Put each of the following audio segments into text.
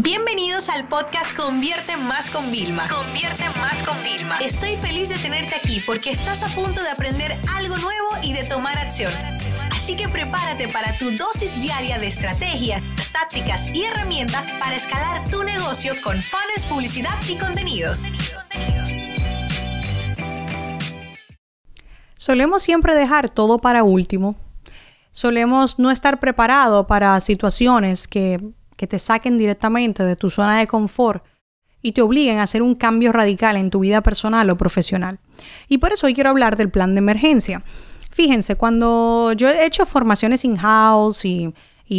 Bienvenidos al podcast Convierte Más con Vilma. Convierte Más con Vilma. Estoy feliz de tenerte aquí porque estás a punto de aprender algo nuevo y de tomar acción. Así que prepárate para tu dosis diaria de estrategias, tácticas y herramientas para escalar tu negocio con fans, publicidad y contenidos. Solemos siempre dejar todo para último. Solemos no estar preparado para situaciones que que te saquen directamente de tu zona de confort y te obliguen a hacer un cambio radical en tu vida personal o profesional. Y por eso hoy quiero hablar del plan de emergencia. Fíjense, cuando yo he hecho formaciones in-house y,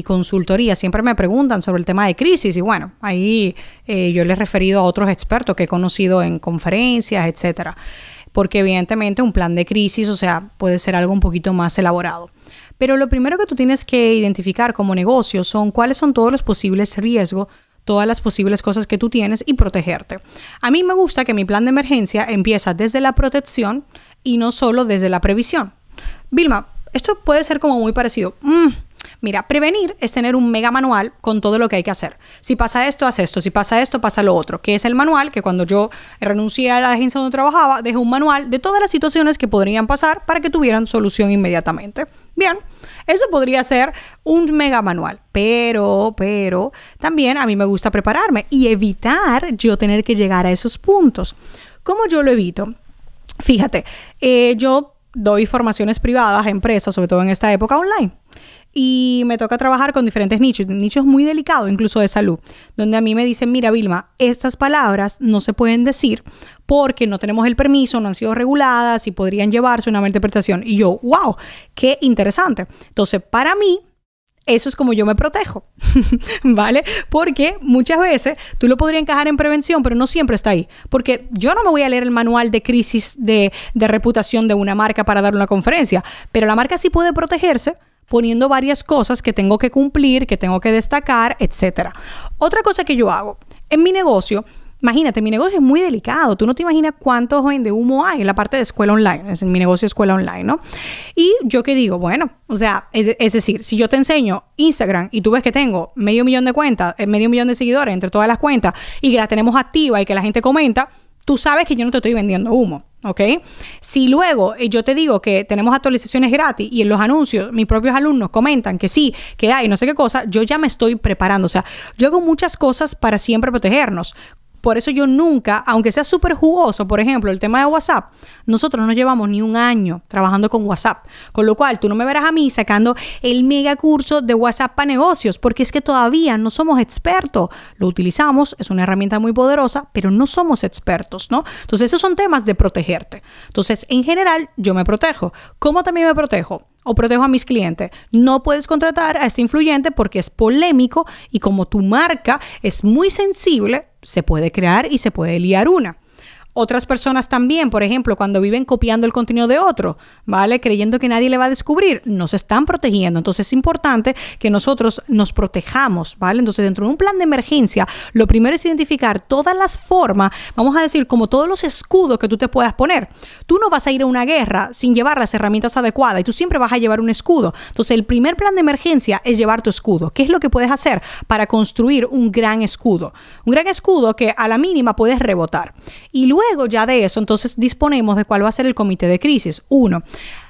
consultoría, siempre me preguntan sobre el tema de crisis y bueno, ahí eh, yo les he referido a otros expertos que he conocido en conferencias, etcétera. Porque evidentemente un plan de crisis, o sea, puede ser algo un poquito más elaborado. Pero lo primero que tú tienes que identificar como negocio son cuáles son todos los posibles riesgos todas las posibles cosas que tú tienes y protegerte. A mí me gusta que mi plan de emergencia empieza desde la protección y no solo desde la previsión. Vilma, esto puede ser como muy parecido. Mm, Mira, prevenir es tener un mega manual con todo lo que hay que hacer. Si pasa esto, haz esto. Si pasa esto, pasa lo otro. Que es el manual que cuando yo renuncié a la agencia donde trabajaba, dejé un manual de todas las situaciones que podrían pasar para que tuvieran solución inmediatamente. Bien, eso podría ser un mega manual. Pero, pero, también a mí me gusta prepararme y evitar yo tener que llegar a esos puntos. ¿Cómo yo lo evito? Fíjate, eh, yo doy formaciones privadas a empresas, sobre todo en esta época online y me toca trabajar con diferentes nichos, nichos muy delicados, incluso de salud, donde a mí me dicen, mira Vilma, estas palabras no se pueden decir porque no tenemos el permiso, no han sido reguladas y podrían llevarse una interpretación. Y yo, wow, qué interesante. Entonces, para mí, eso es como yo me protejo, ¿vale? Porque muchas veces tú lo podrías encajar en prevención, pero no siempre está ahí. Porque yo no me voy a leer el manual de crisis de, de reputación de una marca para dar una conferencia, pero la marca sí puede protegerse poniendo varias cosas que tengo que cumplir, que tengo que destacar, etc. Otra cosa que yo hago en mi negocio, Imagínate, mi negocio es muy delicado. Tú no te imaginas cuántos de humo hay en la parte de escuela online. Es en mi negocio escuela online, ¿no? Y yo qué digo, bueno, o sea, es, es, decir, si yo te enseño Instagram y tú ves que tengo medio millón de cuentas, eh, medio millón de seguidores entre todas las cuentas y que las tenemos activas y que la gente comenta, tú sabes que yo no te estoy vendiendo humo. ¿Ok? Si luego eh, yo te digo que tenemos actualizaciones gratis y en los anuncios mis propios alumnos comentan que sí, que hay no sé qué cosa, yo ya me estoy preparando. O sea, yo hago muchas cosas para siempre protegernos. Por eso yo nunca, aunque sea súper jugoso, por ejemplo, el tema de WhatsApp, nosotros no llevamos ni un año trabajando con WhatsApp. Con lo cual, tú no me verás a mí sacando el mega curso de WhatsApp para negocios, porque es que todavía no somos expertos. Lo utilizamos, es una herramienta muy poderosa, pero no somos expertos, ¿no? Entonces, esos son temas de protegerte. Entonces, en general, yo me protejo. ¿Cómo también me protejo? O protejo a mis clientes. No puedes contratar a este influyente porque es polémico y como tu marca es muy sensible, se puede crear y se puede liar una. Otras personas también, por ejemplo, cuando viven copiando el contenido de otro, ¿vale? Creyendo que nadie le va a descubrir, no se están protegiendo. Entonces es importante que nosotros nos protejamos, ¿vale? Entonces dentro de un plan de emergencia, lo primero es identificar todas las formas, vamos a decir, como todos los escudos que tú te puedas poner. Tú no vas a ir a una guerra sin llevar las herramientas adecuadas y tú siempre vas a llevar un escudo. Entonces el primer plan de emergencia es llevar tu escudo. ¿Qué es lo que puedes hacer para construir un gran escudo? Un gran escudo que a la mínima puedes rebotar. Y luego Luego ya de eso, entonces disponemos de cuál va a ser el comité de crisis. Uno,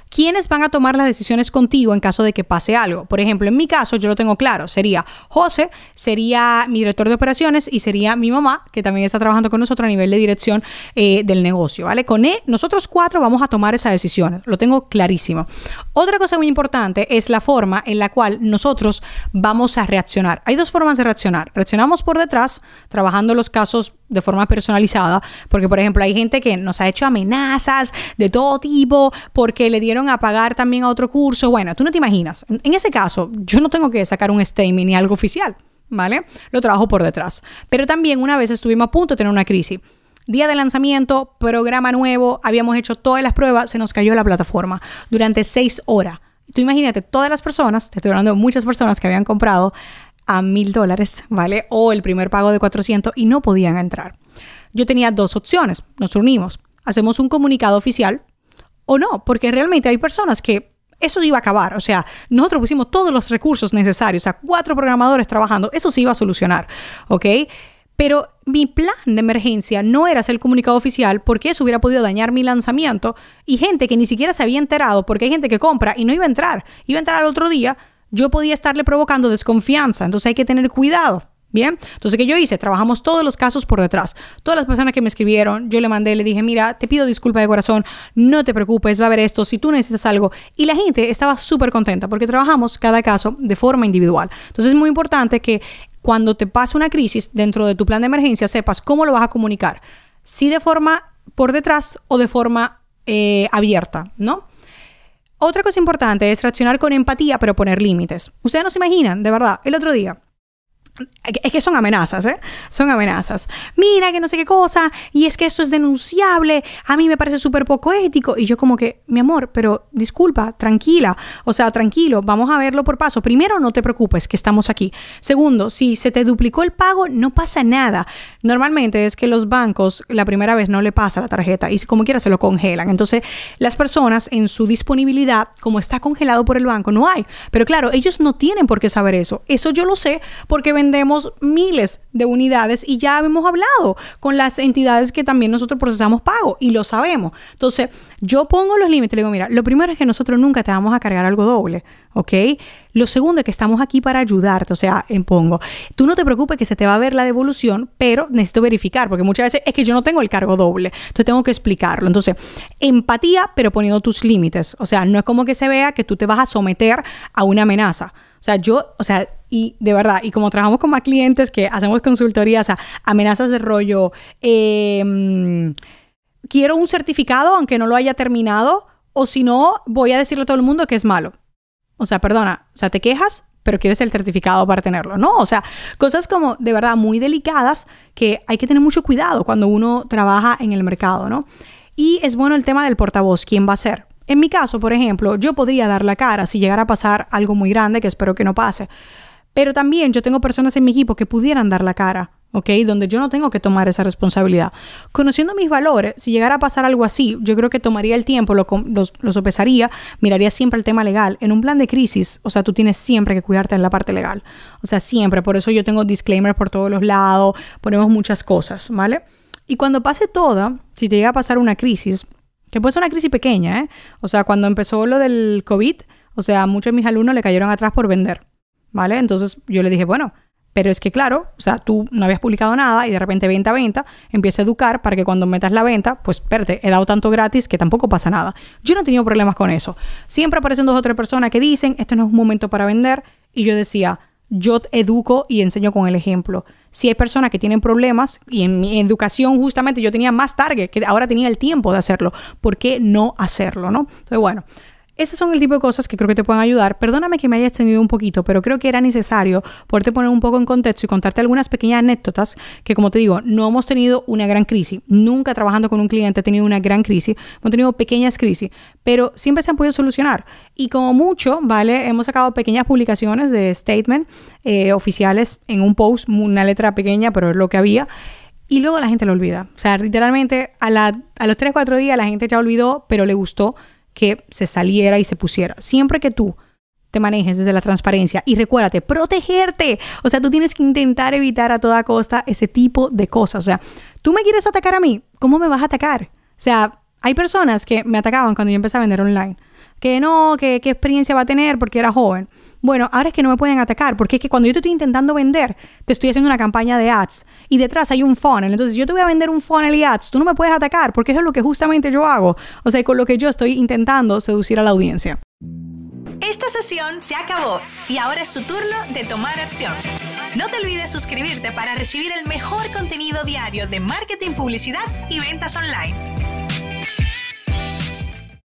¿Quiénes van a tomar las decisiones contigo en caso de que pase algo? Por ejemplo, en mi caso, yo lo tengo claro. Sería José, sería mi director de operaciones y sería mi mamá, que también está trabajando con nosotros a nivel de dirección eh, del negocio, ¿vale? Con él, nosotros cuatro vamos a tomar esas decisiones. Lo tengo clarísimo. Otra cosa muy importante es la forma en la cual nosotros vamos a reaccionar. Hay dos formas de reaccionar. Reaccionamos por detrás, trabajando los casos de forma personalizada, porque por ejemplo hay gente que nos ha hecho amenazas de todo tipo porque le dieron a pagar también a otro curso. Bueno, tú no te imaginas. En ese caso, yo no tengo que sacar un statement ni algo oficial, ¿vale? Lo trabajo por detrás. Pero también una vez estuvimos a punto de tener una crisis. Día de lanzamiento, programa nuevo, habíamos hecho todas las pruebas, se nos cayó la plataforma durante seis horas. Tú imagínate, todas las personas, te estoy hablando de muchas personas que habían comprado a mil dólares, ¿vale? O el primer pago de 400 y no podían entrar. Yo tenía dos opciones, nos unimos, hacemos un comunicado oficial o no, porque realmente hay personas que eso iba a acabar. O sea, nosotros pusimos todos los recursos necesarios, o sea, cuatro programadores trabajando, eso se iba a solucionar, ¿ok? Pero mi plan de emergencia no era hacer el comunicado oficial porque eso hubiera podido dañar mi lanzamiento y gente que ni siquiera se había enterado, porque hay gente que compra y no iba a entrar, iba a entrar al otro día, yo podía estarle provocando desconfianza, entonces hay que tener cuidado. Bien, entonces, ¿qué yo hice? Trabajamos todos los casos por detrás. Todas las personas que me escribieron, yo le mandé, le dije, mira, te pido disculpa de corazón, no te preocupes, va a haber esto, si tú necesitas algo. Y la gente estaba súper contenta porque trabajamos cada caso de forma individual. Entonces, es muy importante que cuando te pase una crisis dentro de tu plan de emergencia, sepas cómo lo vas a comunicar. Si de forma por detrás o de forma eh, abierta, ¿no? Otra cosa importante es reaccionar con empatía, pero poner límites. Ustedes no se imaginan, de verdad, el otro día es que son amenazas, ¿eh? Son amenazas. Mira que no sé qué cosa, y es que esto es denunciable, a mí me parece súper poco ético. Y yo como que, mi amor, pero disculpa, tranquila, o sea, tranquilo, vamos a verlo por paso. Primero, no te preocupes, que estamos aquí. Segundo, si se te duplicó el pago, no pasa nada. Normalmente es que los bancos la primera vez no le pasa la tarjeta y como quiera se lo congelan. Entonces, las personas en su disponibilidad, como está congelado por el banco, no hay. Pero claro, ellos no tienen por qué saber eso. Eso yo lo sé porque vendemos miles de unidades y ya hemos hablado con las entidades que también nosotros procesamos pago y lo sabemos. Entonces, yo pongo los límites, le digo, mira, lo primero es que nosotros nunca te vamos a cargar algo doble, ¿ok? Lo segundo es que estamos aquí para ayudarte, o sea, en pongo, tú no te preocupes que se te va a ver la devolución, pero necesito verificar, porque muchas veces es que yo no tengo el cargo doble, entonces tengo que explicarlo. Entonces, empatía, pero poniendo tus límites, o sea, no es como que se vea que tú te vas a someter a una amenaza. O sea, yo, o sea, y de verdad, y como trabajamos con más clientes que hacemos consultorías, o sea, amenazas de rollo, em, quiero un certificado aunque no lo haya terminado, o si no, voy a decirle a todo el mundo que es malo. O sea, perdona, o sea, te quejas, pero quieres el certificado para tenerlo. No, o sea, cosas como de verdad muy delicadas que hay que tener mucho cuidado cuando uno trabaja en el mercado, ¿no? Y es bueno el tema del portavoz, quién va a ser. En mi caso, por ejemplo, yo podría dar la cara si llegara a pasar algo muy grande, que espero que no pase. Pero también yo tengo personas en mi equipo que pudieran dar la cara, ¿ok? Donde yo no tengo que tomar esa responsabilidad. Conociendo mis valores, si llegara a pasar algo así, yo creo que tomaría el tiempo, lo, lo, sopesaría, miraría siempre el tema legal. En un plan de crisis, o sea, tú tienes siempre que cuidarte en la parte legal. O sea, siempre. Por eso yo tengo disclaimers por todos los lados, ponemos muchas cosas, ¿vale? Y cuando pase toda, si te llega a pasar una crisis, que puede ser una crisis pequeña, ¿eh? O sea, cuando empezó lo del COVID, o sea, muchos de mis alumnos le cayeron atrás por vender, ¿vale? Entonces yo le dije, bueno, pero es que claro, o sea, tú no habías publicado nada y de repente venta, venta, empieza a educar para que cuando metas la venta, pues espérate, he dado tanto gratis que tampoco pasa nada. Yo no he tenido problemas con eso. Siempre aparecen dos o tres personas que dicen, esto no es un momento para vender, y yo decía, yo educo y enseño con el ejemplo. Si hay personas que tienen problemas, y en mi educación justamente yo tenía más target, que ahora tenía el tiempo de hacerlo, ¿por qué no hacerlo? ¿no? Entonces, bueno, esos son el tipo de cosas que creo que te pueden ayudar. Perdóname que me haya extendido un poquito, pero creo que era necesario poderte poner un poco en contexto y contarte algunas pequeñas anécdotas que, como te digo, no hemos tenido una gran crisis. Nunca trabajando con un cliente he tenido una gran crisis. Hemos tenido pequeñas crisis, pero siempre se han podido solucionar. Y como mucho, ¿vale? Hemos sacado pequeñas publicaciones de statement eh, oficiales en un post, una letra pequeña, pero es lo que había y luego la gente lo olvida. O sea, literalmente a, la, a los 3, 4 días la gente ya olvidó, pero le gustó que se saliera y se pusiera. Siempre que tú te manejes desde la transparencia y recuérdate, protegerte. O sea, tú tienes que intentar evitar a toda costa ese tipo de cosas. O sea, tú me quieres atacar a mí, ¿cómo me vas a atacar? O sea, hay personas que me atacaban cuando yo empecé a vender online. Que no, que qué experiencia va a tener porque era joven. Bueno, ahora es que no me pueden atacar, porque es que cuando yo te estoy intentando vender, te estoy haciendo una campaña de ads y detrás hay un funnel. Entonces, yo te voy a vender un funnel y ads, tú no me puedes atacar, porque eso es lo que justamente yo hago. O sea, con lo que yo estoy intentando seducir a la audiencia. Esta sesión se acabó y ahora es tu turno de tomar acción. No te olvides suscribirte para recibir el mejor contenido diario de marketing, publicidad y ventas online.